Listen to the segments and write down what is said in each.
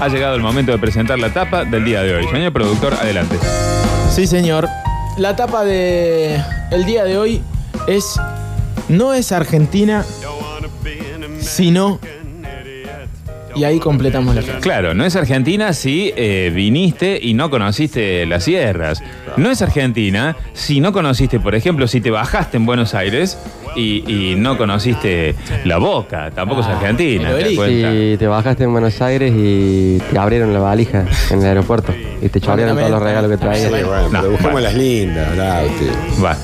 ha llegado el momento de presentar la tapa del día de hoy. Señor productor, adelante. Sí, señor. La tapa de el día de hoy es no es Argentina, sino y ahí completamos la frase. Claro, no es Argentina si eh, viniste y no conociste las sierras. No es Argentina si no conociste, por ejemplo, si te bajaste en Buenos Aires y, y no conociste la boca. Tampoco es Ah, Argentina. ¿te das obelisco. cuenta? Si te bajaste en Buenos Aires y te abrieron la valija en el aeropuerto y te chorearon todos los regalos que Sí, traías. bueno, No, pero las lindas, Lauti. Va.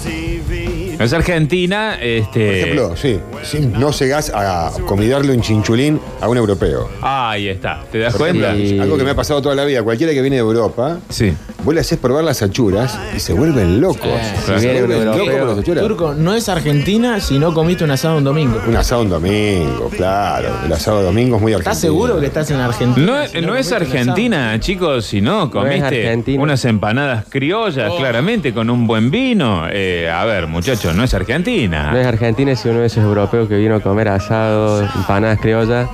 No es Argentina, Por este. ejemplo, sí, sí, no llegás a comidarle un chinchulín a un europeo. Ahí está. ¿Te das Por ejemplo, cuenta? Algo que me ha pasado toda la vida. Cualquiera que viene de Europa, Sí. Vos le haces probar las achuras y se vuelven locos. Se vuelven locos con las achuras. Turco, no es Argentina si no comiste un asado un domingo. Un asado un domingo, claro. El asado domingo es muy argentino. ¿Estás seguro que estás en Argentina? No, si no es? Argentina, chicos, si no, comiste unas empanadas criollas, Oh. claramente, con un buen vino. Eh, a ver, muchachos, no es Argentina. No es Argentina si uno de esos europeos que vino a comer asado, empanadas criollas,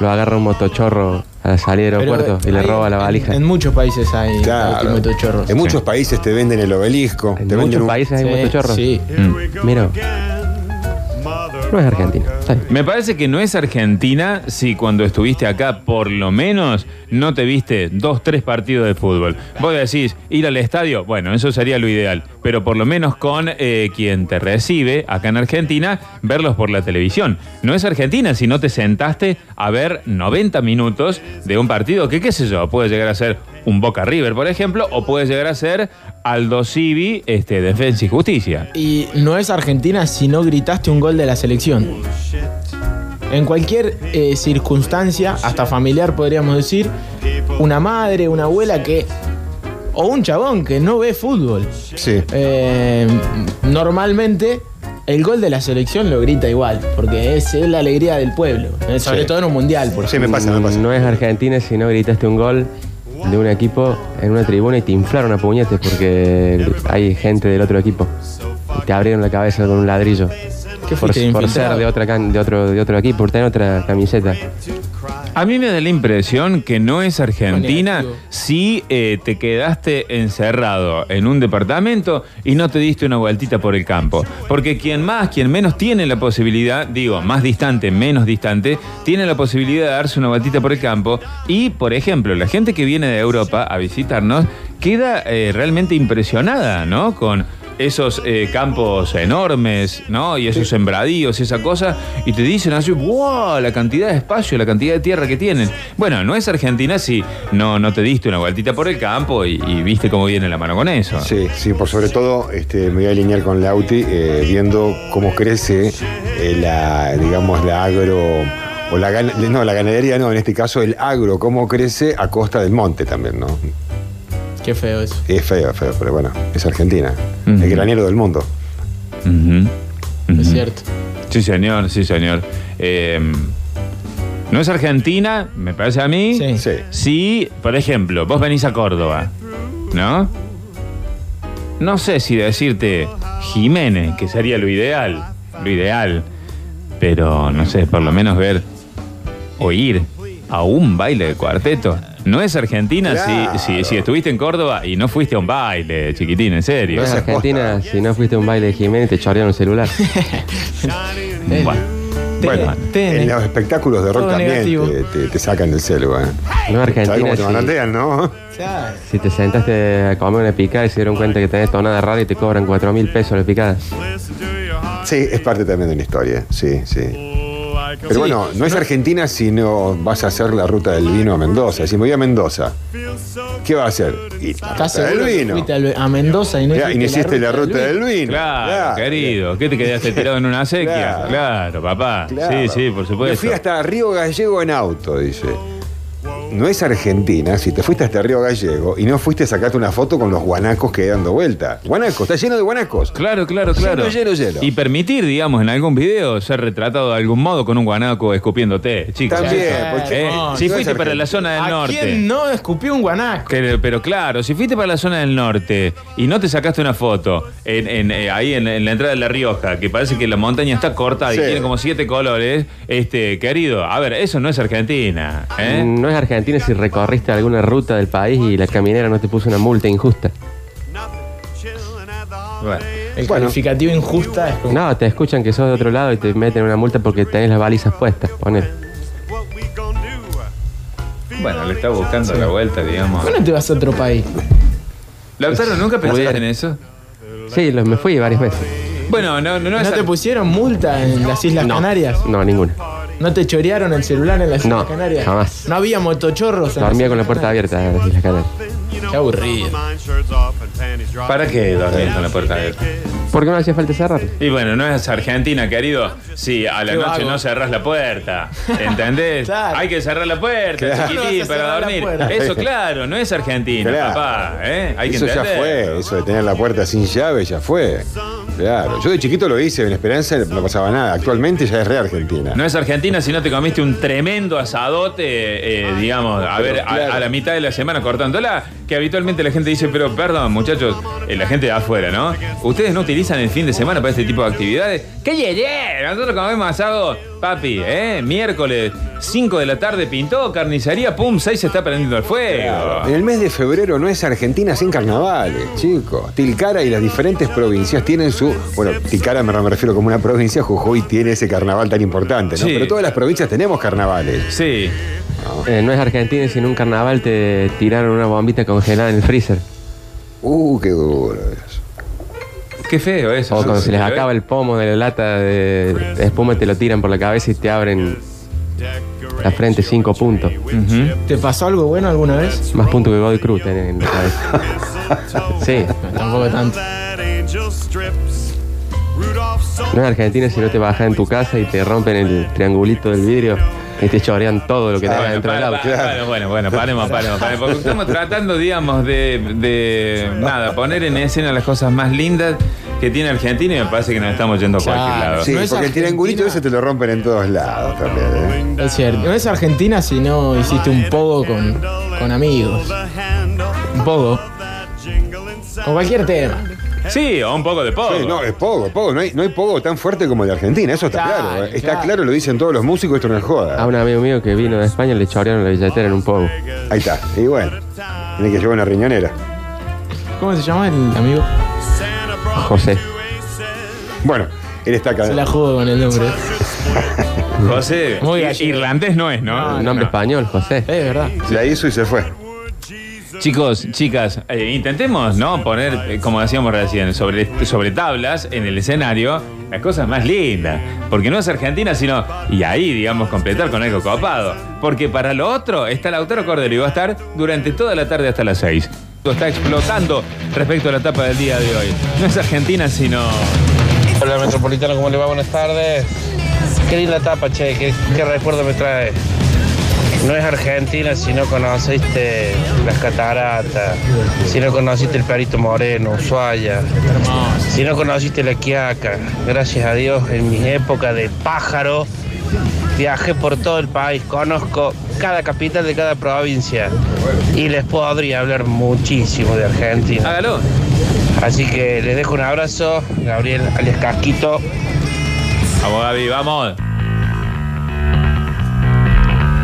lo agarra un motochorro a la salida del aeropuerto y le hay- roba la valija. En, muchos países hay Claro. motochorros. En muchos países te venden el obelisco. En te venden muchos un- países hay Sí, motochorros. Sí. Mm. Mira, no es Argentina. Me parece que no es Argentina si cuando estuviste acá, por lo menos, no te viste dos, tres partidos de fútbol. Vos decís, ir al estadio, bueno, eso sería lo ideal, pero por lo menos con eh, quien te recibe acá en Argentina, verlos por la televisión. No es Argentina si no te sentaste a ver 90 minutos de un partido que, qué sé yo, puede llegar a ser un Boca River, por ejemplo, o puede llegar a ser Aldo Civi, este, Defensa y Justicia. Y no es Argentina si no gritaste un gol de la selección. En cualquier eh, circunstancia, hasta familiar podríamos decir, una madre, una abuela que. o un chabón que no ve fútbol. Sí. eh, normalmente el gol de la selección lo grita igual, porque es, es la alegría del pueblo. Sobre Sí. todo en un mundial, por Sí, me pasa, me pasa. No es Argentina si no gritaste un gol de un equipo en una tribuna y te inflaron a puñetes porque hay gente del otro equipo. Y te abrieron la cabeza con un ladrillo. ¿Qué Por, por ser de, otra can- de, otro, de otro equipo, por tener otra camiseta. A mí me da la impresión que no es Argentina Negativo. si eh, te quedaste encerrado en un departamento y no te diste una vueltita por el campo. Porque quien más, quien menos tiene la posibilidad, digo, más distante, menos distante, tiene la posibilidad de darse una vueltita por el campo. Y, por ejemplo, la gente que viene de Europa a visitarnos queda eh, realmente impresionada, ¿no? Con esos eh, campos enormes, ¿no? Y esos sembradíos y esa cosa, y te dicen así, wow, la cantidad de espacio, la cantidad de tierra que tienen. Bueno, no es Argentina si no, no te diste una vueltita por el campo y, y viste cómo viene la mano con eso. Sí, sí, por sobre todo este, me voy a alinear con Lauti eh, viendo cómo crece eh, la, digamos, la agro, o la, no, la ganadería no, en este caso el agro, cómo crece a costa del monte también, ¿no? Qué feo eso. Es feo, feo, pero bueno, es Argentina, el granero del mundo. Es cierto. Sí, señor, sí, señor. Eh, no es Argentina, me parece a mí. Sí. Sí. Si, por ejemplo, vos venís a Córdoba, ¿no? No sé si decirte Jiménez, que sería lo ideal, lo ideal, pero no sé, por lo menos ver o ir a un baile de cuarteto. No es Argentina Claro. si, si, si estuviste en Córdoba y no fuiste a un baile, chiquitín, en serio. No es Argentina si no fuiste a un baile de Jiménez y te chorearon el celular. Bueno, Bueno, Tene. en los espectáculos de rock Todo también te, te- te sacan del celu, ¿eh? No es ¿Sabes Argentina cómo te si, manotean, no? Claro. si te sentaste a comer una picada y se dieron cuenta que tenés tonada rara y te cobran 4 mil pesos la picada. Sí, es parte también de la historia, sí, sí. Pero Sí, bueno, no es Argentina si no vas a hacer la ruta del vino a Mendoza. Si me voy a Mendoza, ¿qué va a hacer? Y la ¿Estás ruta seguro del que vino. fuiste al- a Mendoza y no Ya, y no hiciste la ruta del vino. Claro, querido. ¿Qué te quedaste tirado en una sequía? Claro. Claro, papá. Claro. Sí, sí, por Me supuesto. fui hasta Río Gallego en auto, dice. No es Argentina si te fuiste hasta Río Gallego y no fuiste a sacarte una foto con los guanacos que dando vuelta. Guanacos, está lleno de guanacos. Claro, claro, claro. Lleno, lleno, lleno. Y permitir, digamos, en algún video ser retratado de algún modo con un guanaco escupiéndote, chicos. También, porque- Eh, no, si no fuiste para la zona del ¿A norte. quién no escupió un guanaco? Pero claro, si fuiste para la zona del norte y no te sacaste una foto en, en, eh, ahí en, en la entrada de La Rioja, que parece que la montaña está cortada Sí. y tiene como siete colores, este, querido, a ver, eso no es Argentina. ¿eh? No es Argentina Argentina si recorriste alguna ruta del país y la caminera no te puso una multa injusta. Bueno. El Bueno. calificativo injusta es como. No, te escuchan que sos de otro lado y te meten una multa porque tenés las balizas puestas. Poner. Bueno, le está buscando la vuelta, digamos. ¿Por qué no te vas a otro país? Lautaro, ¿nunca pensaste Pudiera. en eso? Sí, los, me fui varias veces. Bueno, no, no, no, ¿No te pusieron multa en las Islas No, Canarias? No, ninguna. ¿No te chorearon el celular en las No, Islas Canarias? jamás. No había motochorros en Dormía con la puerta Canarias? abierta en las Islas Canarias. Qué aburrido. ¿Para qué dormir con la puerta abierta? Porque no hacía falta cerrar. Y bueno, no es Argentina, querido. Sí, a la Qué noche vago. no cerrás la puerta. ¿Entendés? Claro. Hay que cerrar la puerta, Claro. chiquitín, No para dormir. Eso, claro, no es Argentina, Claro. papá. ¿eh? Hay que eso ya fue, eso de tener la puerta sin llave ya fue. Claro, yo de chiquito lo hice en Esperanza, no pasaba nada. Actualmente ya es re Argentina. No es Argentina si no te comiste un tremendo asadote, eh, digamos, a Pero ver, a- a, la mitad de la semana cortándola, que habitualmente la gente dice, pero perdón, muchachos, eh, la gente de afuera, ¿no? Ustedes no utilizan el fin de semana para este tipo de actividades. ¿Qué yeye? Nosotros comemos asado, papi, ¿eh? Miércoles, 5 de la tarde pintó, carnicería, pum, 6 se está prendiendo el fuego. En el mes de febrero no es Argentina sin carnavales, chicos. Tilcara y las diferentes provincias tienen su. Bueno, Tilcara me, refiero como una provincia, Jujuy tiene ese carnaval tan importante, ¿no? Sí. Pero todas las provincias tenemos carnavales. Sí. Eh, no es Argentina si en un carnaval te tiraron una bombita congelada en el freezer. Uh, qué duro eso. Qué feo eso. O cuando Sí, se les acaba el pomo de la lata de, de espuma te lo tiran por la cabeza y te abren la frente cinco puntos. Ujú. ¿Te pasó algo bueno alguna vez? Más puntos que Godoy Cruz tenés en la cabeza. Sí, No, tampoco tanto. no es Argentina si no te bajas en tu casa y te rompen el triangulito del vidrio y te chorean todo lo que tengas Bueno, dentro del auto. bueno, bueno, paremos, paremos, paremos. Porque estamos tratando, digamos, de, de, nada, poner en escena las cosas más lindas que tiene Argentina y me parece que nos estamos yendo a cualquier lado. Sí, No es porque el triangulito Argentina. ese te lo rompen en todos lados también, ¿eh? Es cierto. No es Argentina si no hiciste un pogo con, con amigos. Un pogo. Con cualquier tema. Sí, o un poco de poco. Sí, no, es poco, poco. No hay, no hay poco tan fuerte como el de Argentina, eso está Claro, claro. ¿eh? Está claro. claro, lo dicen todos los músicos, esto no es joda. A un amigo mío que vino de España le chorearon la billetera en un poco. Ahí está. Y bueno, tiene que llevar una riñonera. ¿Cómo se llama el amigo? José. Bueno, él está acá. Se la juego con el nombre. José, Muy gallego. irlandés no es, ¿no? No, Un nombre No. español, José. Es verdad. La hizo y se fue. Chicos, chicas, eh, intentemos, ¿no? Poner, eh, como decíamos recién, sobre, sobre tablas en el escenario las cosas más lindas. Porque no es Argentina, sino. Y ahí, digamos, completar con algo copado. Porque para lo otro está Lautaro Cordero y va a estar durante toda la tarde hasta las 6. Está explotando respecto a la etapa del día de hoy. No es Argentina, sino. Hola Metropolitano, ¿cómo le va? Buenas tardes. Qué linda tapa, che, qué recuerdo me trae. No es Argentina si no conociste las cataratas, si no conociste el Perito Moreno, Ushuaia, si no conociste la Quiaca. Gracias a Dios, en mi época de pájaro, viajé por todo el país, conozco cada capital de cada provincia y les podría hablar muchísimo de Argentina. Hágalo. Así que les dejo un abrazo, Gabriel alias Casquito. Vamos, Gaby, vamos.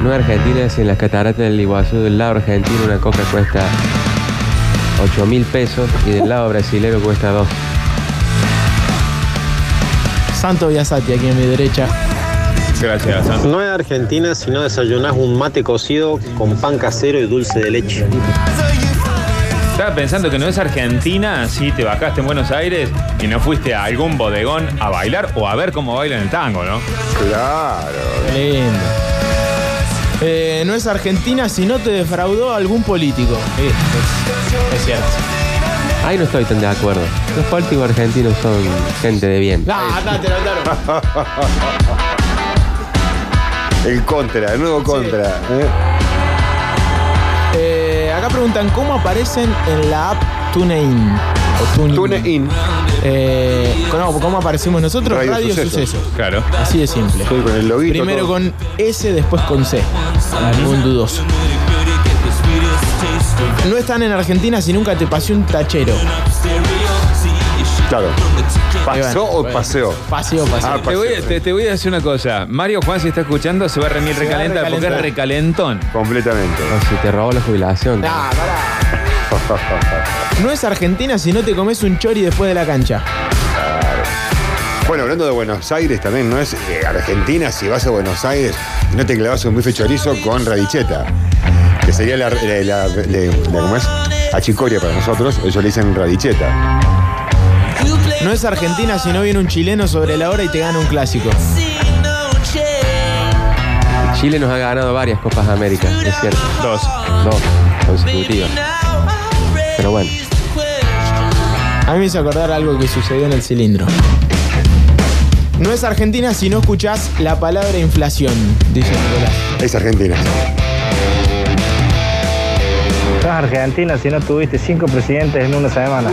No es Argentina si en las cataratas del Iguazú del lado argentino una coca cuesta 8 mil pesos y del lado brasilero cuesta 2. Santo Biasati aquí a mi derecha. Gracias, Santo. No es Argentina si no desayunás un mate cocido con pan casero y dulce de leche. Estaba pensando que no es Argentina si te bajaste en Buenos Aires y no fuiste a algún bodegón a bailar o a ver cómo bailan el tango, ¿no? Claro. Qué lindo. Eh, no es Argentina si no te defraudó algún político. Sí, es, es cierto. Ahí no estoy tan de acuerdo. Los políticos argentinos son gente de bien. Ah, acá te lo El contra, el nuevo contra. ¿eh? Eh, acá preguntan cómo aparecen en la app TuneIn. O. Tune in. Eh, no, ¿Cómo aparecimos nosotros? Radio Radio. Sucesos. Claro. Así de simple. Estoy con el loguito. Primero todo. con S, después con C. Ningún dudoso. No están en Argentina si nunca te pasé un tachero. Claro. ¿Pasó o paseó? Paseo, paseo. Ah, Te voy, a- te, te voy a decir una cosa. Mario Juan, si está escuchando, se va a a recalenta porque es recalentón. Completamente. O si te robó la jubilación. Nah, pará. No es Argentina si no te comes un chori después de la cancha. Bueno, hablando de Buenos Aires también, no es eh, Argentina si vas a Buenos Aires y no te clavas un bife chorizo con radicheta. Que sería la, la, la- la- la- ¿cómo es? Achicoria para nosotros, ellos le dicen radicheta. No es Argentina si no viene un chileno sobre la hora y te gana un clásico. Chile nos ha ganado varias Copas América, es cierto. Dos. Dos consecutivas. Pero bueno, A mí me hizo acordar algo que sucedió en el cilindro. No es Argentina si no escuchás la palabra inflación, dice Nicolás. Es Argentina. Sos Argentina si no tuviste cinco presidentes en una semana.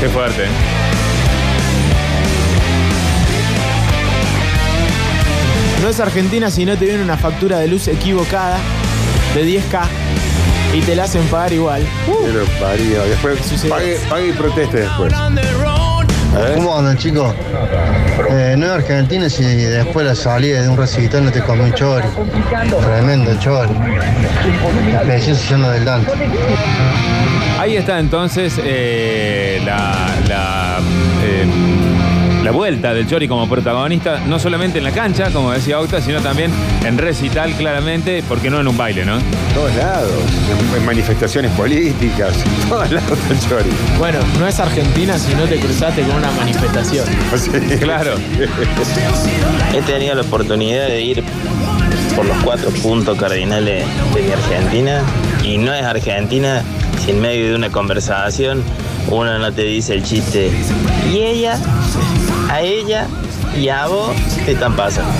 Qué fuerte. No es Argentina si no te viene una factura de luz equivocada de 10K y te la hacen pagar igual. Pero parió. Después pague, pague y proteste después. ¿Cómo andan chicos? Eh, no es Argentina si después la salida de un recital no te comí un chori. Tremendo chori. Recién sillando del Dante. Ahí está entonces eh, la, la, la vuelta del Chori como protagonista, no solamente en la cancha, como decía Octa, sino también en recital, claramente, porque no en un baile, ¿no? todos lados. En, en manifestaciones políticas. en todos lados el chori. Bueno, no es Argentina si no te cruzaste con una manifestación. Claro. He tenido la oportunidad de ir por los cuatro puntos cardinales de mi Argentina y no es Argentina si en medio de una conversación uno no te dice el chiste y ella, a ella y a vos te están pasando.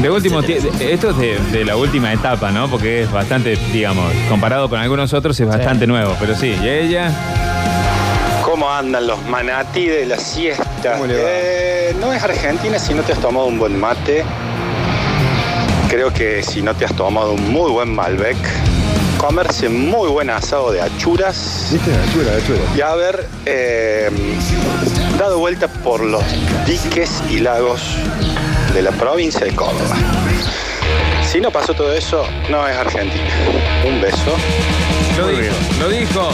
De último, ti- esto es de, de la última etapa, ¿no? Porque es bastante, digamos, comparado con algunos otros, es bastante nuevo. Pero sí, y ella. ¿Cómo andan los manatí de la siesta? ¿Cómo le va? Eh, no es Argentina si no te has tomado un buen mate. Creo que si no te has tomado un muy buen Malbec. Comerse muy buen asado de achuras. Y haber eh, dado vuelta por los diques y lagos de la provincia de Córdoba. Si no pasó todo eso, no es Argentina. Un beso. Lo dijo, lo dijo.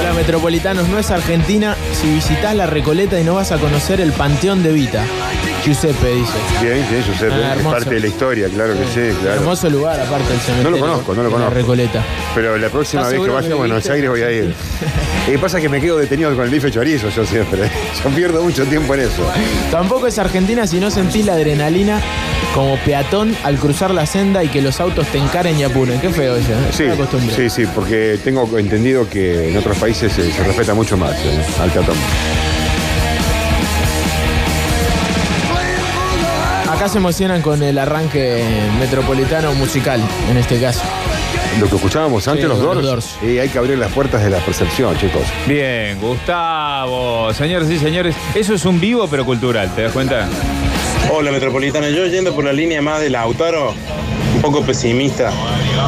Hola metropolitanos, no es Argentina si visitas la Recoleta y no vas a conocer el Panteón de Vita. Giuseppe dice. Bien, bien, Giuseppe. Ah, es parte de la historia, claro que sí, claro. Hermoso lugar aparte del cementerio. No lo conozco, no lo conozco. La Recoleta. Pero la próxima ¿Estás vez que vaya a Buenos? Aires voy a ir. Y que pasa que me quedo detenido con el bife chorizo yo siempre. Yo pierdo mucho tiempo en eso. Tampoco es Argentina si no sentís la adrenalina como peatón al cruzar la senda y que los autos te encaren y apuren. Qué feo eso, ¿eh? Sí, costumbre. sí, sí, porque tengo entendido que en otros países se, se respeta mucho más eh, al peatón. Acá se emocionan con el arranque metropolitano musical, en este caso. Lo que escuchábamos antes, Sí, los los Doors, Doors. y hay que abrir las puertas de la percepción, chicos. Bien, Gustavo. Señores y señores, eso es un vivo pero cultural, ¿te das cuenta? Hola Metropolitana, yo yendo por la línea más del Lautaro, un poco pesimista.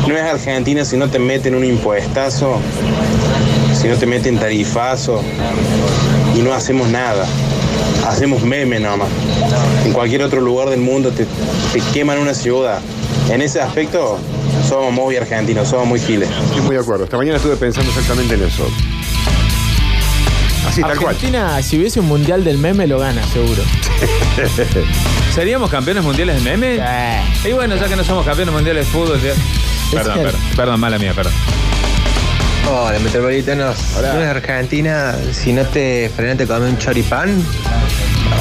No es Argentina si no te meten un impuestazo, si no te meten tarifazo y no hacemos nada. Hacemos meme nomás. En cualquier otro lugar del mundo te, te queman una ciudad. En ese aspecto somos muy argentinos, somos muy giles. Estoy muy de acuerdo. Esta mañana estuve pensando exactamente en eso. Así, tal cual. Argentina, si hubiese un mundial del meme, lo gana, seguro. ¿Seríamos campeones mundiales de meme? Y bueno, ya que no somos campeones mundiales de fútbol. ya- Perdón, cierto. perdón, perdón, mala mía, perdón. Hola, metropolitanos. ¿No es Argentina si no te frenaste a comer un choripán?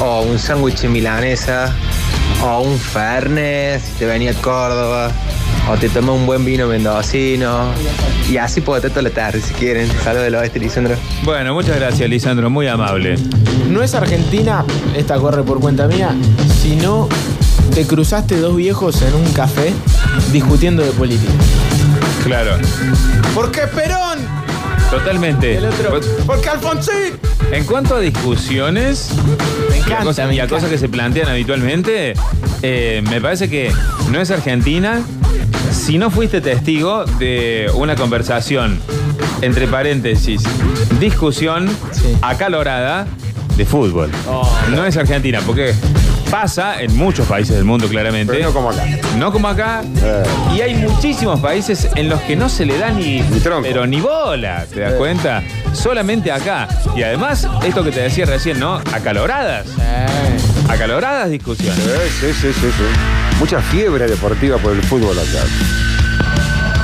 O un sándwich de milanesa? O un fernet si te venía a Córdoba? O te tomas un buen vino mendocino? Y así puedo toda la tarde si quieren. Saludos del oeste, Lisandro. Bueno, muchas gracias, Lisandro, muy amable. No es Argentina, esta corre por cuenta mía, si no te cruzaste dos viejos en un café discutiendo de política. Claro, ¿Por qué Perón? Totalmente. El otro. Pues, ¿Por qué Alfonsín? En cuanto a discusiones Me y a, encanta, cosas, me y a encanta. cosas que se plantean habitualmente, eh, me parece que no es Argentina si no fuiste testigo de una conversación entre paréntesis, discusión acalorada de fútbol. Oh. no es Argentina, porque pasa en muchos países del mundo claramente. Pero no como acá. No como acá. Eh. Y hay muchísimos países en los que no se le da ni, Ni tronco. pero ni bola, ¿te das Eh. cuenta? Solamente acá. Y además, esto que te decía recién, ¿no? Acaloradas. Eh, Acaloradas discusiones. Sí, sí, sí, sí, sí. Mucha fiebre deportiva por el fútbol acá.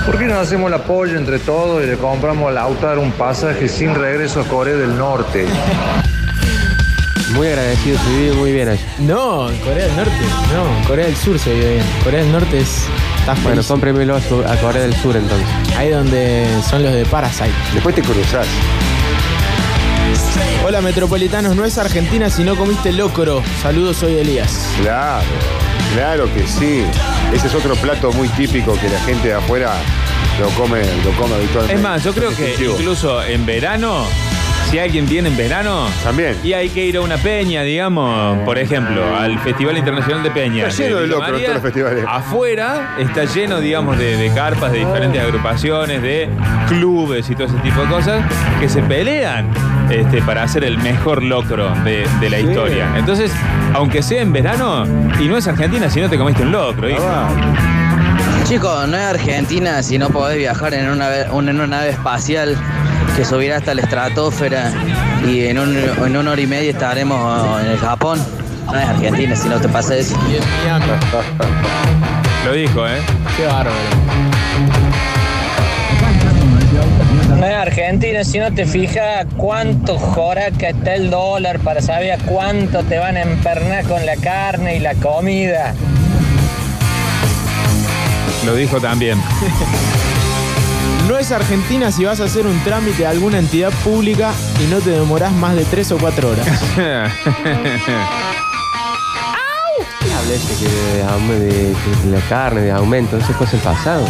¿Por qué no hacemos el apoyo entre todos y le compramos al Lautaro un pasaje sin regreso a Corea del Norte? Muy agradecido, se vive muy bien allá. no, en Corea del Norte. No, en Corea del Sur se vive bien. Corea del Norte es. Está Bueno, cómpremelo a, su- a Corea del Sur entonces. Ahí donde son los de Parasite. Después te cruzás. Hola metropolitanos, no es Argentina si no comiste locro. Saludos, soy Elías. Claro, claro que sí. Ese es otro plato muy típico que la gente de afuera lo come, lo come habitualmente. Es más, yo creo que Distintivo. incluso en verano, si alguien viene en verano, También. y hay que ir a una peña, digamos, por ejemplo, al Festival Internacional de Peña. Está lleno de en María, todos los festivales. Afuera está lleno, digamos, de, de carpas de diferentes agrupaciones, de clubes y todo ese tipo de cosas que se pelean este, para hacer el mejor locro de, de la Sí. historia. Entonces, aunque sea en verano, y no es Argentina si no te comiste un locro, hijo. Ah, Chicos, no es Argentina si no podés viajar en una, en una nave espacial que subirá hasta la estratosfera y en, un- en una hora y media estaremos en el Japón. No es Argentina si no te pasa eso. Lo dijo, ¿eh? Qué bárbaro. No es Argentina, si no te fijas cuánto joraca está el dólar para saber a cuánto te van a empernar con la carne y la comida. Lo dijo también. No es Argentina si vas a hacer un trámite a alguna entidad pública y no te demorás más de 3 o 4 horas. Que de, de- que la carne, de aumento, eso fue el pasado.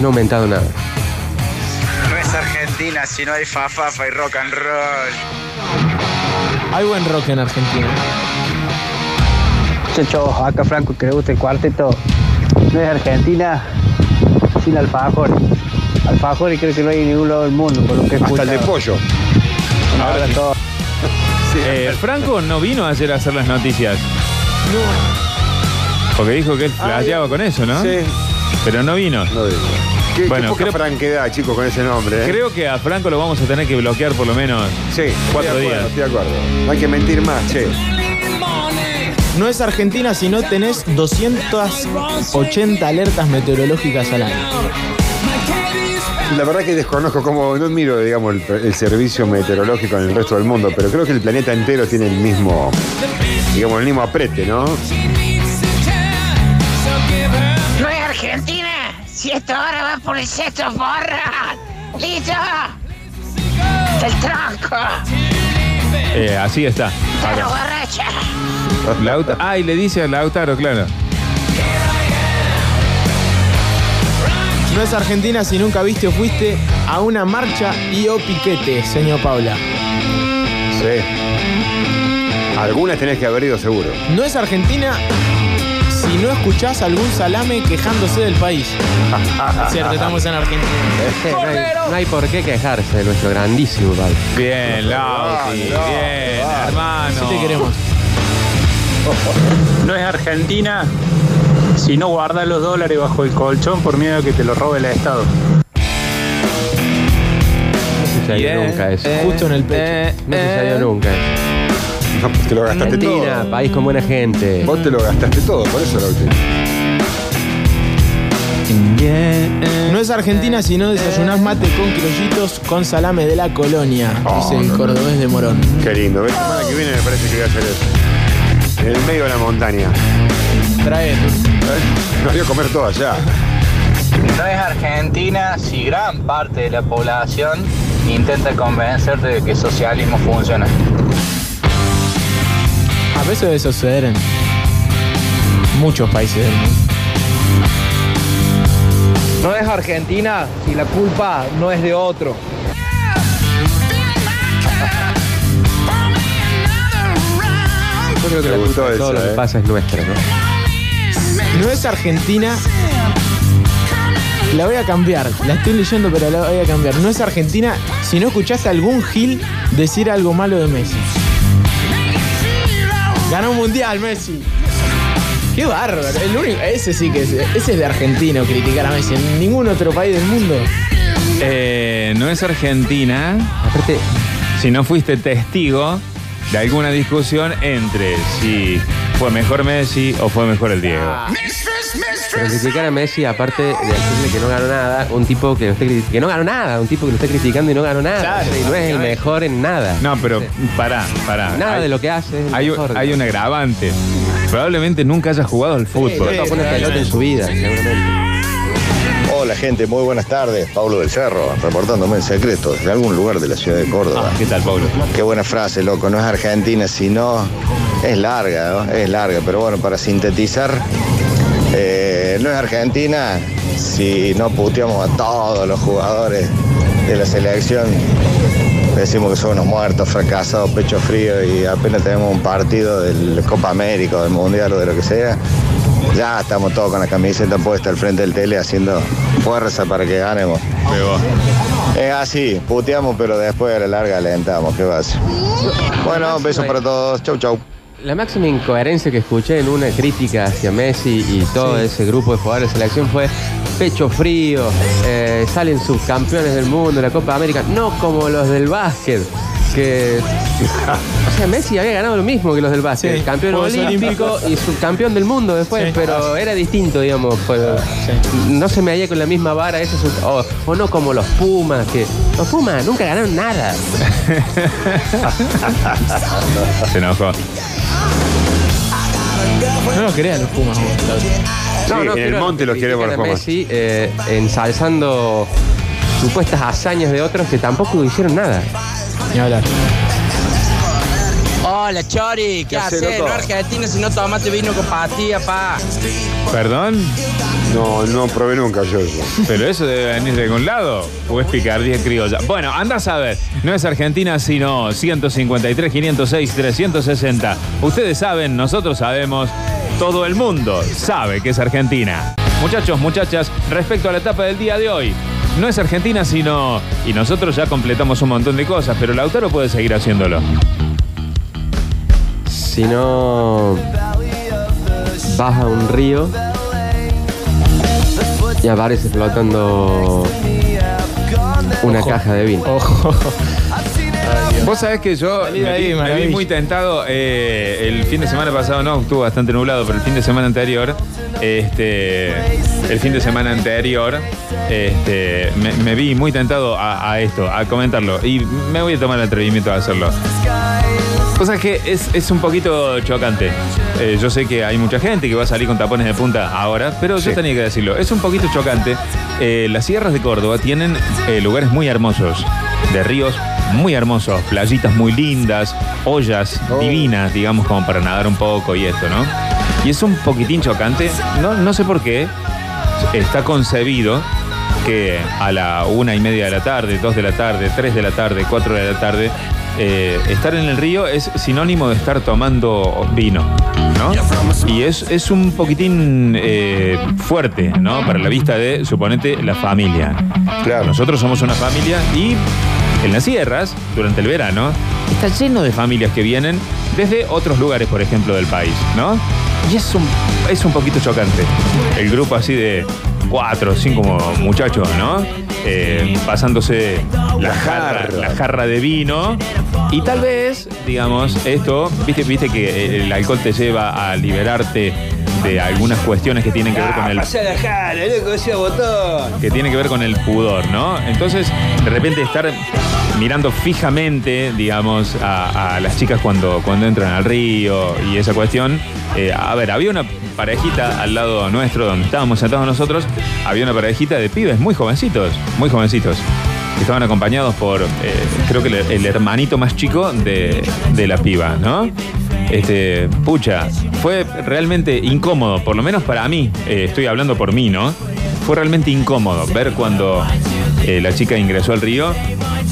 No ha aumentado nada. No es Argentina si no hay fafafa y rock and roll. Hay buen rock en Argentina. Muchachos, acá Franco que le gusta el cuarteto. No es Argentina sin alfajores. Alfajores creo que no hay en ningún lado del mundo, por lo que he hasta el de pollo. Ahora todo. Eh, Franco no vino ayer a hacer las noticias. Porque dijo que él flasheaba con eso, ¿no? Sí. Pero no vino. No digo. Qué, qué Bueno, poca creo- franquedad, chicos, con ese nombre. ¿eh? Creo que a Franco lo vamos a tener que bloquear por lo menos. Sí, Cuatro estoy de días. acuerdo, Estoy de acuerdo. No hay que mentir más, che. No es Argentina si no tenés 280 alertas meteorológicas al año. La verdad que desconozco cómo, no miro, digamos, el, el servicio meteorológico en el resto del mundo, pero creo que el planeta entero tiene el mismo, digamos, el mismo aprete, ¿no? No es Argentina si esto ahora va por el sexto porra. ¡Listo! ¡El tronco! Eh, así está. ¡Pero borracha! Lauta- ah, y le dice a Lautaro, claro. No es Argentina si nunca viste o fuiste a una marcha y o piquete, señor Paula. Sí. Algunas tenés que haber ido seguro. No es Argentina si no escuchás algún salame quejándose del país. Es cierto, estamos en Argentina. No hay, no hay por qué quejarse de nuestro grandísimo país. Bien, Lauti. Bien, hermano. Sí te queremos. No es Argentina si no guardas los dólares bajo el colchón por miedo a que te lo robe el Estado. No sucedió Bien. nunca eso. Eh, Justo en el pecho. eh, No eh. sucedió nunca eso. No, pues te lo gastaste Argentina, todo. país con buena gente. Vos te lo gastaste todo, por eso lo No es Argentina si no desayunás mate con criollitos con salame de la colonia, Oh, dice el no, no. cordobés de Morón. Qué lindo. ¿ves? La semana que viene me parece que voy a hacer eso. En el medio de la montaña. Trae. No voy a comer todo allá. No es Argentina si gran parte de la población intenta convencerte de que el socialismo funciona. A veces debe suceder en muchos países del mundo. No es Argentina si la culpa no es de otro. Yo creo que Me la gustó culpa de todo esa, lo que eh. pasa es nuestra, ¿no? No es Argentina la voy a cambiar. La estoy leyendo, pero la voy a cambiar. No es Argentina si no escuchaste a algún Gil decir algo malo de Messi. Ganó un mundial, Messi. Qué bárbaro. El único, ese sí que es, ese es de argentino criticar a Messi. En ningún otro país del mundo. Eh, no es Argentina. Aparte, si no fuiste testigo de alguna discusión entre si fue mejor Messi o fue mejor el Diego. Pero criticar a Messi, aparte de decirle que no ganó nada, un tipo que, lo esté cri- que no ganó nada, un tipo que lo está criticando y no ganó nada. Claro. y no es el mejor en nada. No, pero pará, pará. Nada Hay- de lo que hace. es el Hay, mejor. hay un agravante. Probablemente nunca haya jugado al fútbol. nunca pone pelota en su vida, seguramente. Hola gente, muy buenas tardes. Pablo del Cerro, reportándome en secreto desde algún lugar de la ciudad de Córdoba. ¿Qué tal, Pablo? Qué buena frase, loco. No es Argentina, sino es larga, ¿no? es larga. Pero bueno, para sintetizar, eh, no es Argentina si no puteamos a todos los jugadores de la selección. Decimos que son unos muertos, fracasados, pecho frío y apenas tenemos un partido del Copa América del Mundial o de lo que sea. Ya estamos todos con la camiseta puesta al frente del tele haciendo fuerza para que ganemos. Es así, puteamos pero después a la larga alentamos, ¿qué va a hacer? Bueno, besos para todos, chau chau. La máxima incoherencia que escuché en una crítica hacia Messi y todo ese grupo de jugadores de selección fue pecho frío, eh, salen subcampeones del mundo, la Copa América, no como los del básquet. Que, o sea, Messi había ganado lo mismo que los del básquet, Sí, campeón Juegos olímpico Olímpicos. y subcampeón del mundo después, Sí. pero era distinto, digamos. No se me halla con la misma vara, sub- o, o no como los Pumas, que los Pumas nunca ganaron nada. Se enojó. No lo crean los Pumas. No, no, en el monte los quiere por los Messi eh, ensalzando supuestas hazañas de otros que tampoco hicieron nada. Ni hablar. Hola, Chori, ¿qué, haces, haces? loco? No Argentina, si no tomaste vino con patilla, pa. ¿Perdón? No, no probé nunca yo eso. Pero eso debe venir de algún lado. O es picardía criolla. Bueno, anda a saber. No es Argentina, sino 153, 506, 360. Ustedes saben, nosotros sabemos. Todo el mundo sabe que es Argentina. Muchachos, muchachas, respecto a la etapa del día de hoy. No es Argentina, sino... Y nosotros ya completamos un montón de cosas, pero Lautaro puede seguir haciéndolo. Si no vas a un río y aparece flotando una Ojo. caja de vino. Ojo. Vos sabés que yo Salí de me, ahí, vi- me vi muy tentado eh, el fin de semana pasado, no, estuvo bastante nublado, pero el fin de semana anterior, este, el fin de semana anterior, este, me, me vi muy tentado a, a esto, a comentarlo, y me voy a tomar el atrevimiento de hacerlo. Cosa que es, es un poquito chocante. Eh, yo sé que hay mucha gente que va a salir con tapones de punta ahora, pero yo tenía que decirlo. Es un poquito chocante. Eh, las sierras de Córdoba tienen eh, lugares muy hermosos, de ríos muy hermosos, playitas muy lindas, ollas divinas, digamos, como para nadar un poco y esto, ¿no? Y es un poquitín chocante. No, no sé por qué. Está concebido que a la una y media de la tarde, dos de la tarde, tres de la tarde, cuatro de la tarde, eh, estar en el río es sinónimo de estar tomando vino, ¿no? Y es, es un poquitín eh, fuerte, ¿no? Para la vista de, suponete, la familia. Claro. Nosotros somos una familia y en las sierras, durante el verano, está lleno de familias que vienen desde otros lugares, por ejemplo, del país, ¿no? Y es un, es un poquito chocante. El grupo así de cuatro o cinco muchachos, ¿no? Eh, pasándose la jarra, la jarra de vino. Y tal vez, digamos, esto, viste, viste que el alcohol te lleva a liberarte de algunas cuestiones que tienen que ver con el Pasa la jala, loco, ese botón. que tiene que ver con el pudor, ¿no? Entonces, de repente estar mirando fijamente, digamos, a, a las chicas cuando, cuando entran al río y esa cuestión. eh, a ver, había una parejita al lado nuestro, donde estábamos sentados nosotros, había una parejita de pibes muy jovencitos, muy jovencitos. que Estaban acompañados por, eh, creo que el, el hermanito más chico de, de la piba, ¿no? Este, pucha, fue realmente incómodo, por lo menos para mí, eh, estoy hablando por mí, ¿no? Fue realmente incómodo ver cuando eh, la chica ingresó al río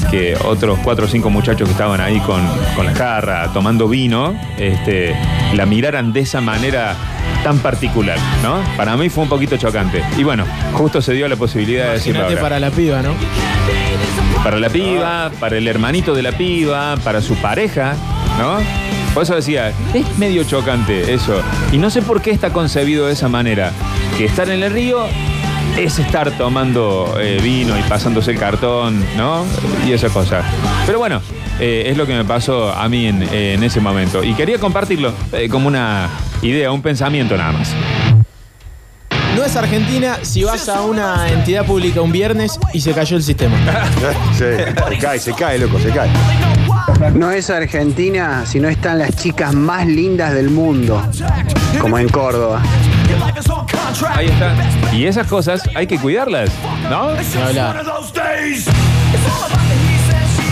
que otros cuatro o cinco muchachos que estaban ahí con, con la jarra tomando vino, este, la miraran de esa manera tan particular, ¿no? Para mí fue un poquito chocante. Y bueno, justo se dio la posibilidad de decirlo ahora. para la piba, ¿no? Para la piba, para el hermanito de la piba, para su pareja, ¿no? Por eso decía, es medio chocante eso. Y no sé por qué está concebido de esa manera. Que estar en el río es estar tomando eh, vino y pasándose el cartón, ¿no? Y esa cosa. Pero bueno, eh, es lo que me pasó a mí en, en ese momento. Y quería compartirlo eh, como una idea, un pensamiento nada más. No es Argentina si vas a una entidad pública un viernes y se cayó el sistema. Se cae, se cae, loco, se cae. No es Argentina si no están las chicas más lindas del mundo, como en Córdoba. Ahí está. Y esas cosas hay que cuidarlas, ¿no?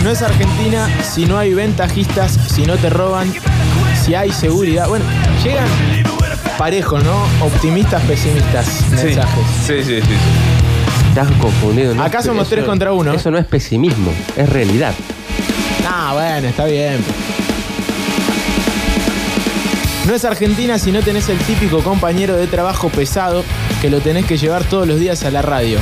No es Argentina si no hay ventajistas, si no te roban, si hay seguridad. Bueno, llegan parejo, ¿no? Optimistas, pesimistas, mensajes. Sí, sí, sí. sí. Estás confundido. ¿no? Acá somos Eso- tres contra uno. Eso no es pesimismo, es realidad. Ah, bueno, está bien. No es Argentina si no tenés el típico compañero de trabajo pesado que lo tenés que llevar todos los días a la radio.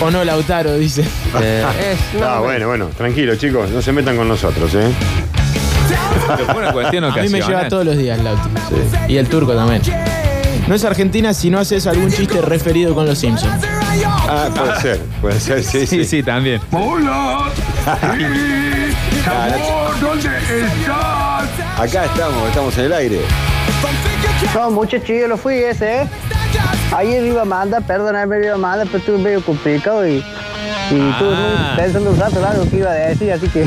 O no, Lautaro, dice. Eh, es- no, Ah, bueno, bueno, tranquilo, chicos, no se metan con nosotros, ¿eh? Pero fue una cuestión A mí me ocasional. lleva todos los días, Lauti. Y el turco también. No es Argentina si no haces algún chiste referido con los Simpsons. Ah, puede ser, puede ser, sí, Sí, sí. sí, también. Hola. ¿dónde estás? Acá estamos, estamos en el aire. No, muchacho, yo lo fui ese, ¿eh? Ayer iba a mandar, perdóname, iba a mandar, pero estuve medio complicado y, y estuve Ah. pensando un rato largo que iba a decir, así que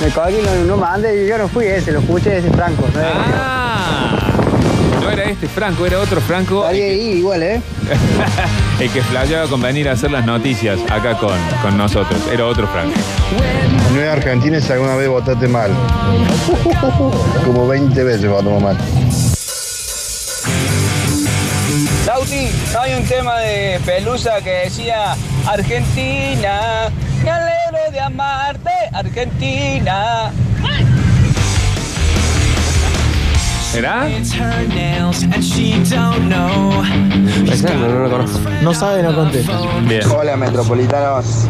me cogí y no, no mandé y yo no fui ese, lo escuché ese Franco. ¿no? Ah, no era este Franco, era otro Franco. Estaría ahí igual, ¿eh? El que flasheaba con venir a hacer las noticias acá con, con nosotros. Era otro Franco. No es Argentina si alguna vez votaste mal. Como 20 veces votamos mal. Lauti, hay un tema de Pelusa que decía Argentina, amarte, Argentina. ¿Será? No, no lo conozco. No sabe, no contesta. Bien. Hola metropolitanos.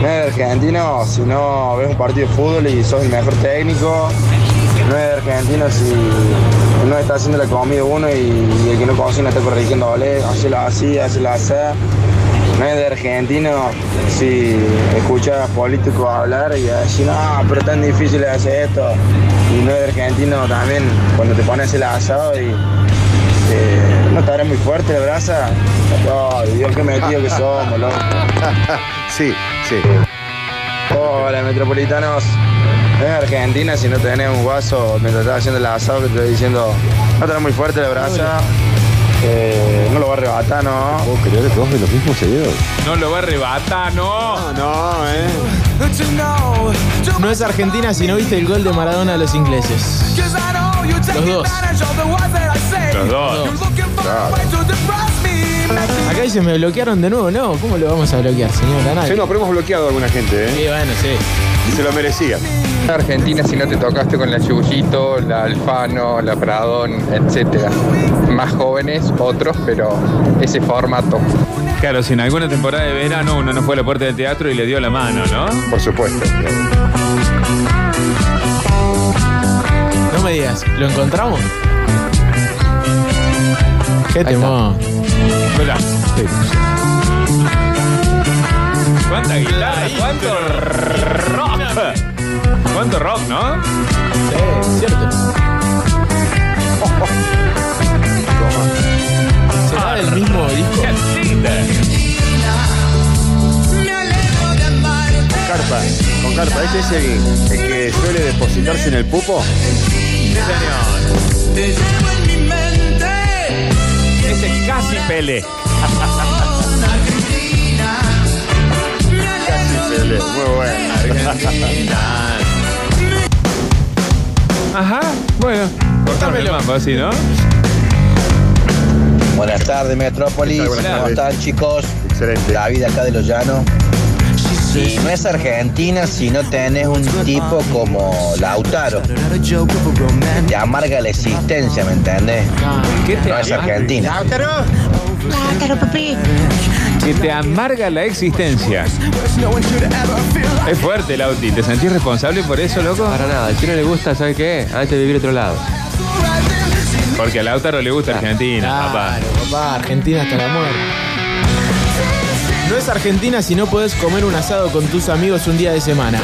No es argentino si no ves un partido de fútbol y sos el mejor técnico. No es argentino si no está haciendo la comida uno y, el que no cocina está corrigiendo, ¿vale? Hacelo así, hacelo así. No es de argentino si escuchas políticos hablar y decir, no, pero tan difícil es hacer esto. Y no es de argentino también cuando te pones el asado y eh, no estará muy fuerte la brasa. Ay, Dios, qué metido que somos, loco. Sí, sí. Hola, metropolitanos. No es Argentina si no tenés un guaso mientras estás haciendo el asado que te estoy diciendo, no estará muy fuerte la brasa. Eh, no lo va a arrebatar, ¿no? ¿Puedo creer que vos ves los mismos seguidos? No lo va a arrebatar, no. No, ¿eh? No es Argentina si no viste el gol de Maradona a los ingleses. Los dos. Los dos. Acá dice, me bloquearon de nuevo. No, ¿cómo lo vamos a bloquear, señor? A nadie. Sí, no, pero hemos bloqueado a alguna gente, ¿eh? Sí, bueno, sí. Y se lo merecían. Argentina si no te tocaste con la Yuyito, la Alfano, la Pradón, etcétera. Más jóvenes, otros, pero ese formato. Claro, si en alguna temporada de verano uno no fue a la puerta del teatro y le dio la mano, ¿no? Por supuesto. No me digas, ¿lo encontramos? ¿Qué temón? Hola. ¿Cuánta guitarra? ¿Cuánto rock? ¿Cuánto rock, no? Sí, cierto. ¿Será el mismo disco? Carpa, con carpa. ¿Ese es el, el que suele depositarse en el pupo? Ese es casi Pele. Muy bueno. Ajá, bueno. Cortame el mambo así, ¿no? Buenas tardes, Metrópolis. Buenas ¿Cómo tardes. están, chicos? Excelente. David acá de Los Llanos. Y no es Argentina si no tenés un tipo como Lautaro. Te amarga la existencia, ¿me entendés? No es Argentina. Lautaro. Lautaro, papi. Que te amarga la existencia. Es fuerte, Lauti. ¿Te sentís responsable por eso, loco? Para nada, si no le gusta, ¿sabe qué? Antes de vivir otro lado. Porque a Lautaro le gusta Argentina, papá. Claro, papá, Argentina hasta la muerte. No es Argentina si no podés comer un asado con tus amigos un día de semana.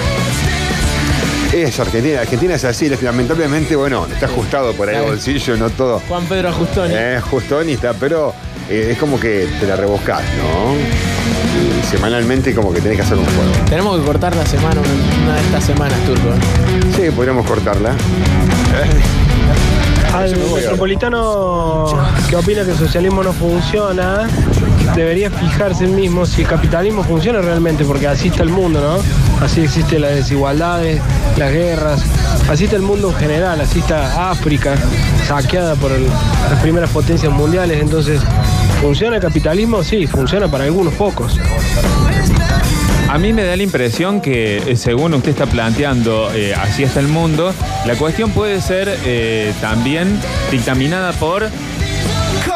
Es Argentina, Argentina es así, lamentablemente, bueno, está ajustado por ahí el bolsillo, no todo. Juan Pedro Ajustoni. Eh, Justoni está, pero eh, es como que te la reboscás, ¿no? Y semanalmente como que tenés que hacer un juego. Tenemos que cortar la semana, una, una de estas semanas, Turco. Sí, podríamos cortarla. Al metropolitano que opina que el socialismo no funciona, debería fijarse él mismo si el capitalismo funciona realmente, porque así está el mundo, ¿no? Así existen las desigualdades, las guerras, así está el mundo en general, así está África, saqueada por el- las primeras potencias mundiales, entonces, ¿funciona el capitalismo? Sí, funciona para algunos pocos. A mí me da la impresión que, eh, según usted está planteando, eh, así está el mundo, la cuestión puede ser eh, también dictaminada por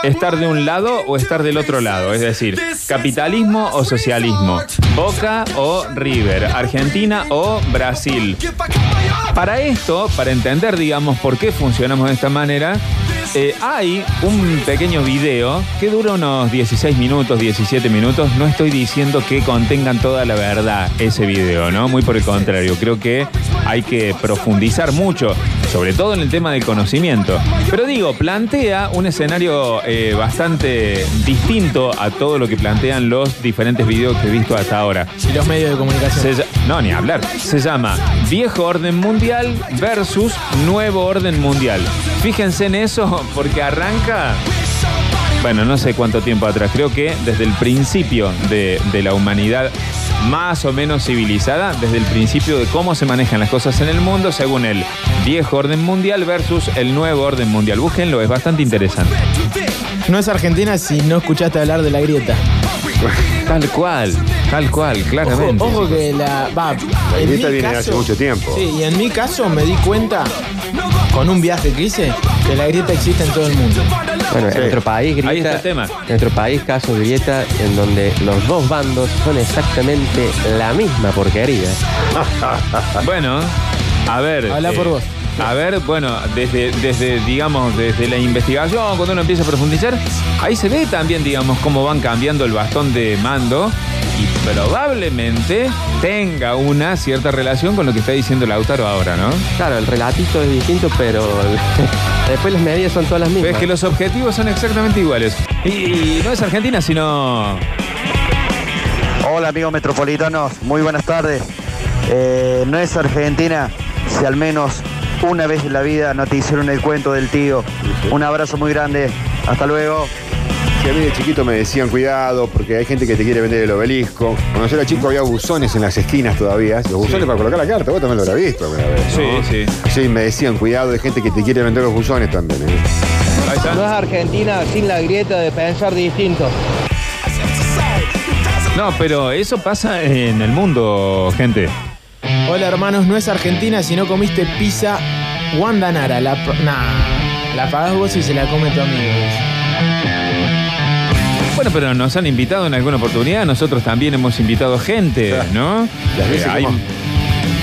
estar de un lado o estar del otro lado. Es decir, capitalismo o socialismo, Boca o River, Argentina o Brasil. Para esto, para entender, digamos, por qué funcionamos de esta manera, eh, hay un pequeño video que dura unos 16 minutos, 17 minutos. No estoy diciendo que contengan toda la verdad ese video, ¿no? Muy por el contrario. Creo que hay que profundizar mucho, sobre todo en el tema del conocimiento. Pero digo, plantea un escenario eh, bastante distinto a todo lo que plantean los diferentes videos que he visto hasta ahora. Y los medios de comunicación. Se no, ni hablar. Se llama Viejo Orden Mundial versus Nuevo Orden Mundial. Fíjense en eso porque arranca, bueno, no sé cuánto tiempo atrás, creo que desde el principio de, de la humanidad más o menos civilizada, desde el principio de cómo se manejan las cosas en el mundo según el Viejo Orden Mundial versus el Nuevo Orden Mundial. Búsquenlo, es bastante interesante. No es Argentina si no escuchaste hablar de la grieta. Tal cual, tal cual, claramente. Ojo, ojo que la. Va, La grieta viene de hace mucho tiempo. Sí, y en mi caso me di cuenta, con un viaje que hice, que la grieta existe en todo el mundo. Bueno, en nuestro país, grieta. Ahí está el tema. En nuestro país, caso de grieta, en donde los dos bandos son exactamente la misma porquería. Bueno, a ver. Habla por vos. A ver, bueno, desde, desde, digamos, desde la investigación, cuando uno empieza a profundizar, ahí se ve también, digamos, cómo van cambiando el bastón de mando y probablemente tenga una cierta relación con lo que está diciendo Lautaro ahora, ¿no? Claro, el relatito es distinto, pero después las medidas son todas las mismas. Ves que los objetivos son exactamente iguales. Y, y no es Argentina, sino... Hola amigos metropolitanos, muy buenas tardes. Eh, no es Argentina si al menos una vez en la vida no te hicieron el cuento del tío. Un abrazo muy grande, hasta luego. Que a mí de chiquito me decían cuidado porque hay gente que te quiere vender el obelisco. Cuando yo era chico había buzones en las esquinas todavía. Los buzones para colocar la carta, vos también lo habrás visto alguna vez. ¿no? Sí, sí. Sí, me decían cuidado de gente que te quiere vender los buzones también. ¿eh? Ahí está. No es Argentina sin la grieta de pensar distinto. No, pero eso pasa en el mundo, gente. Hola hermanos, no es Argentina si no comiste pizza Guandanara. La, pro- nah, la pagás vos y se la come tu amigo. Bueno, pero nos han invitado en alguna oportunidad, nosotros también hemos invitado gente, ¿no? Las veces Eh, hay, como-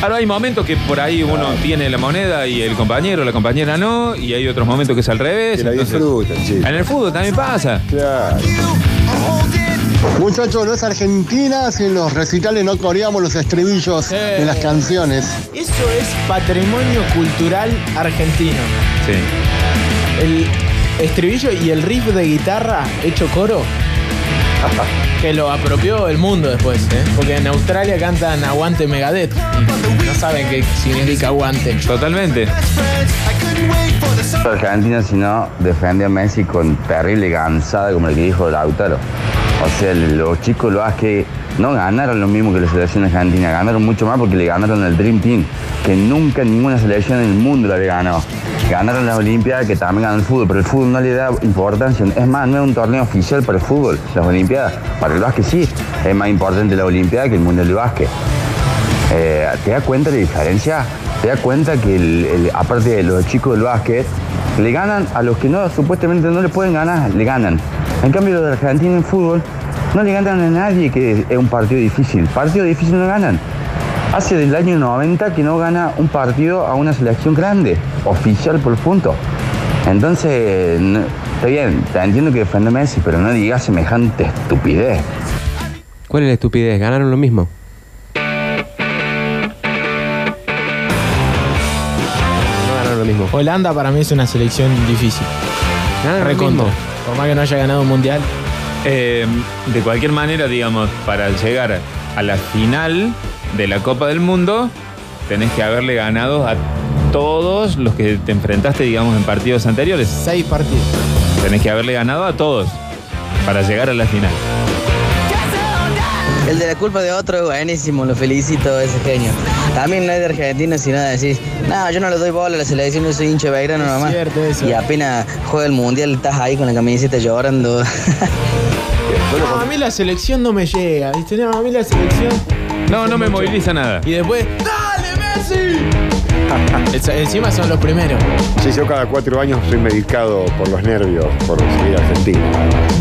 Ahora hay momentos que por ahí uno tiene la moneda y el compañero o la compañera no, y hay otros momentos que es al revés. Que la entonces- disfrutan, chicos. En el fútbol también pasa. Claro. Muchachos, no es Argentina si en los recitales no coreamos los estribillos Eh. de las canciones. Eso es patrimonio cultural argentino. Sí. El estribillo y el riff de guitarra hecho coro. Que lo apropió el mundo después, ¿eh? Porque en Australia cantan aguante Megadeth. Y no saben qué significa aguante. Totalmente. Argentina si no defendió a Messi con terrible gansada como el que dijo Lautaro. O sea, los chicos lo que no ganaron lo mismo que la selección argentina, ganaron mucho más porque le ganaron al Dream Team, que nunca ninguna selección en el mundo lo había ganado. Ganaron las Olimpiadas, que también ganó el fútbol, pero el fútbol no le da importancia. Es más, no es un torneo oficial para el fútbol, las Olimpiadas. Para el básquet sí, es más importante la Olimpiada que el Mundial de Básquet. Eh, ¿Te das cuenta de la diferencia? ¿Te das cuenta que aparte de los chicos del básquet, le ganan a los que no supuestamente no le pueden ganar, le ganan? En cambio, los de Argentina en fútbol no le ganan a nadie que es un partido difícil. Partido difícil no ganan. Hace del año 90 que no gana un partido a una selección grande, oficial por punto. Entonces, no- está bien, te entiendo que defiende a Messi, pero no digas semejante estupidez. ¿Cuál es la estupidez? ¿Ganaron lo mismo? No ganaron lo mismo. Holanda para mí es una selección difícil. Ganaron mismo. Por más que no haya ganado un mundial. Eh, de cualquier manera, digamos, para llegar a la final de la Copa del Mundo, tenés que haberle ganado a todos los que te enfrentaste, digamos, en partidos anteriores. Seis partidos. Tenés que haberle ganado a todos para llegar a la final. El de la culpa de otro es buenísimo, lo felicito, ese genio. También no es de Argentina, sino de decir, no, yo no le doy bola a la selección, yo soy hincha de Belgrano nomás. cierto eso. Y apenas juega el mundial, estás ahí con la camiseta llorando. No, a mí la selección no me llega, ¿viste? No, a mí la selección. No, no me moviliza nada. Y después, ¡dale, Messi! Es- Encima son los primeros. Sí, yo cada cuatro años soy medicado por los nervios por seguir a Argentina.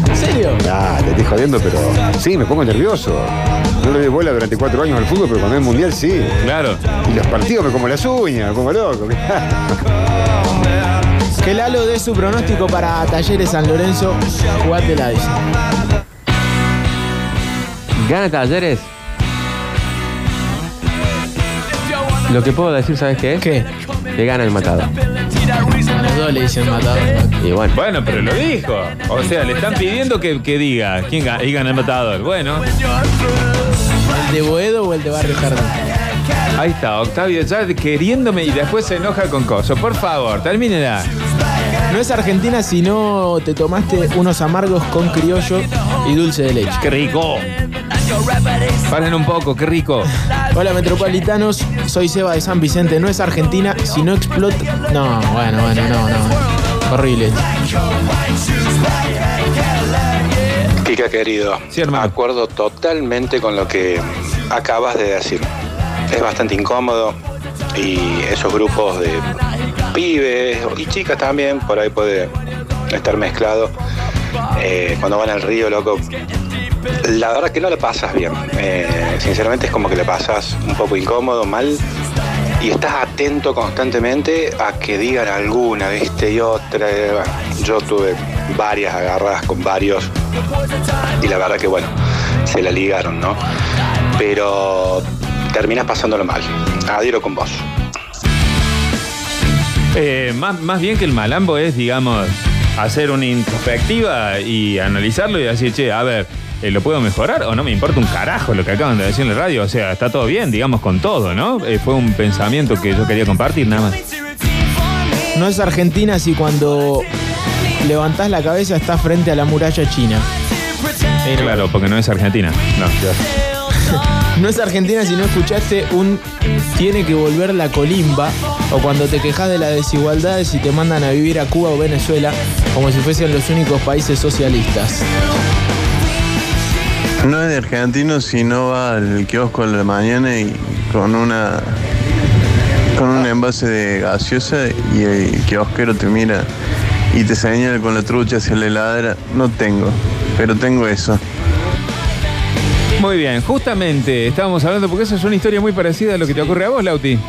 ¿En serio? Ah, te estoy jodiendo, pero sí, me pongo nervioso. No le doy bola durante cuatro años al fútbol, pero cuando es mundial sí. Claro. Y los partidos me como las uñas, me pongo loco. Que Lalo dé su pronóstico para Talleres San Lorenzo. Jugátela, dice. ¿Gana Talleres? Lo que puedo decir, ¿sabes qué es? ¿Qué? Que gana el matado. A los dos le dicen matador. Y bueno. Bueno, pero lo dijo. O sea, le están pidiendo que, que diga quién gana, y gana el matador. Bueno, ¿El de Boedo o el de Barrio Jardín? ahí está, Octavio ya queriéndome y después se enoja con Coso. Por favor, termínela. No es Argentina si no te tomaste unos amargos con criollo y dulce de leche. ¡Qué rico! Paren un poco, qué rico. Hola metropolitanos, soy Seba de San Vicente. No es Argentina si no explota. No, bueno, bueno, no, no. Horrible. Kika querido, Sí, hermano. acuerdo totalmente con lo que acabas de decir. Es bastante incómodo y esos grupos de pibes y chicas también, por ahí puede estar mezclado. Eh, cuando van al río, loco, la verdad que no le pasas bien. Eh, sinceramente es como que le pasas un poco incómodo, mal. Y estás atento constantemente a que digan alguna, ¿viste? Y otra. yo tuve varias agarradas con varios. Y la verdad que, bueno, se la ligaron, ¿no? Pero terminas pasándolo mal. Adhiero con vos. Eh, más, más bien que el malambo es, digamos, hacer una introspectiva y analizarlo y decir, che, a ver, eh, ¿lo puedo mejorar o no me importa un carajo lo que acaban de decir en la radio? O sea, está todo bien, digamos, con todo, ¿no? Eh, fue un pensamiento que yo quería compartir, nada más. No es Argentina si cuando levantás la cabeza estás frente a la muralla china. Claro, porque no es Argentina. No, No es Argentina si no escuchaste un tiene que volver la colimba o cuando te quejas de las desigualdades y te mandan a vivir a Cuba o Venezuela como si fuesen los únicos países socialistas. No es de argentino si no va al kiosco a la mañana y con una con un envase de gaseosa y el kiosquero te mira y te señala con la trucha hacia la heladera. No tengo, pero tengo eso. Muy bien, justamente estábamos hablando, porque eso es una historia muy parecida a lo que te ocurre a vos, Lauti.